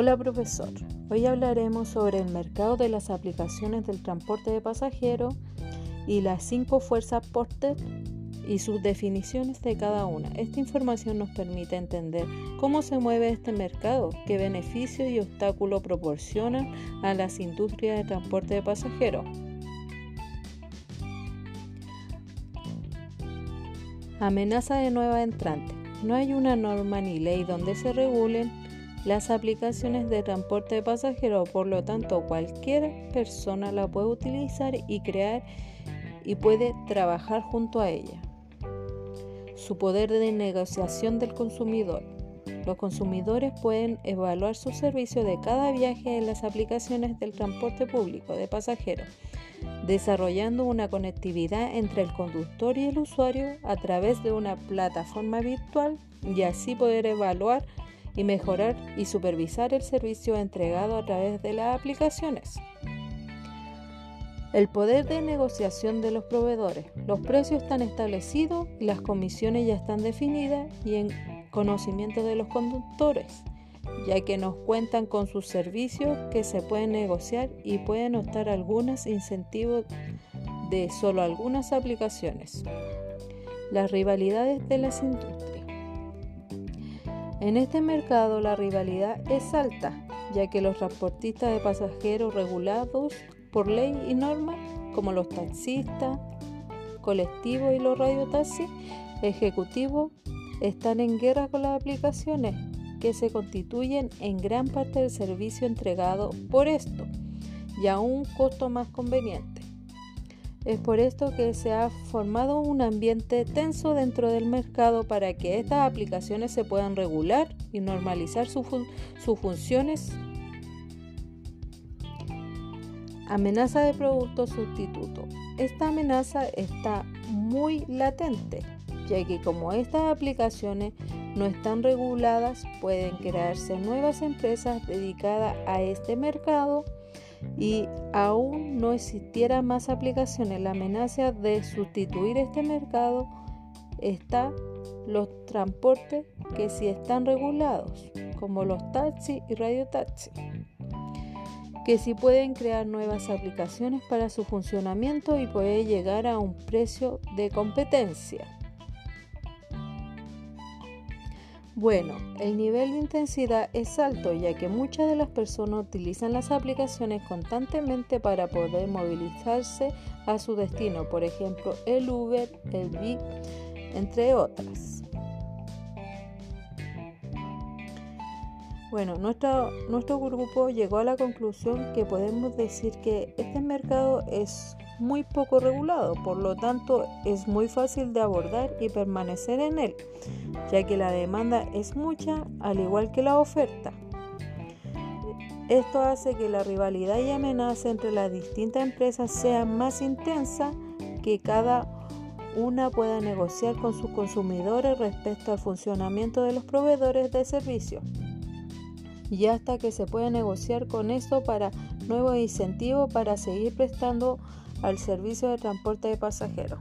Hola profesor, hoy hablaremos sobre el mercado de las aplicaciones del transporte de pasajeros y las cinco fuerzas Porter y sus definiciones de cada una. Esta información nos permite entender cómo se mueve este mercado, qué beneficios y obstáculos proporcionan a las industrias de transporte de pasajeros. Amenaza de nueva entrante. No hay una norma ni ley donde se regulen las aplicaciones de transporte de pasajeros, por lo tanto cualquier persona la puede utilizar y crear y puede trabajar junto a ella. Su poder de negociación del consumidor. Los consumidores pueden evaluar su servicio de cada viaje en las aplicaciones del transporte público de pasajeros, desarrollando una conectividad entre el conductor y el usuario a través de una plataforma virtual y así poder evaluar y mejorar y supervisar el servicio entregado a través de las aplicaciones. El poder de negociación de los proveedores. Los precios están establecidos las comisiones ya están definidas y en conocimiento de los conductores, ya que nos cuentan con sus servicios que se pueden negociar y pueden optar algunos incentivos de solo algunas aplicaciones. Las rivalidades de las industrias. En este mercado la rivalidad es alta, ya que los transportistas de pasajeros regulados por ley y norma, como los taxistas, colectivos y los radiotaxis ejecutivos, están en guerra con las aplicaciones que se constituyen en gran parte del servicio entregado por esto y a un costo más conveniente. Es por esto que se ha formado un ambiente tenso dentro del mercado para que estas aplicaciones se puedan regular y normalizar sus funciones. Amenaza de producto sustituto. Esta amenaza está muy latente, ya que como estas aplicaciones no están reguladas, pueden crearse nuevas empresas dedicadas a este mercado y aún no existiera más aplicaciones, la amenaza de sustituir este mercado está los transportes que sí están regulados, como los taxis y radiotaxis, que sí pueden crear nuevas aplicaciones para su funcionamiento y puede llegar a un precio de competencia. Bueno, el nivel de intensidad es alto ya que muchas de las personas utilizan las aplicaciones constantemente para poder movilizarse a su destino, por ejemplo el Uber, el Big, entre otras. Bueno, nuestro, nuestro grupo llegó a la conclusión que podemos decir que este mercado es muy poco regulado, por lo tanto es muy fácil de abordar y permanecer en él, ya que la demanda es mucha al igual que la oferta. Esto hace que la rivalidad y amenaza entre las distintas empresas sea más intensa, que cada una pueda negociar con sus consumidores respecto al funcionamiento de los proveedores de servicios y hasta que se pueda negociar con esto para nuevos incentivos para seguir prestando al servicio de transporte de pasajeros.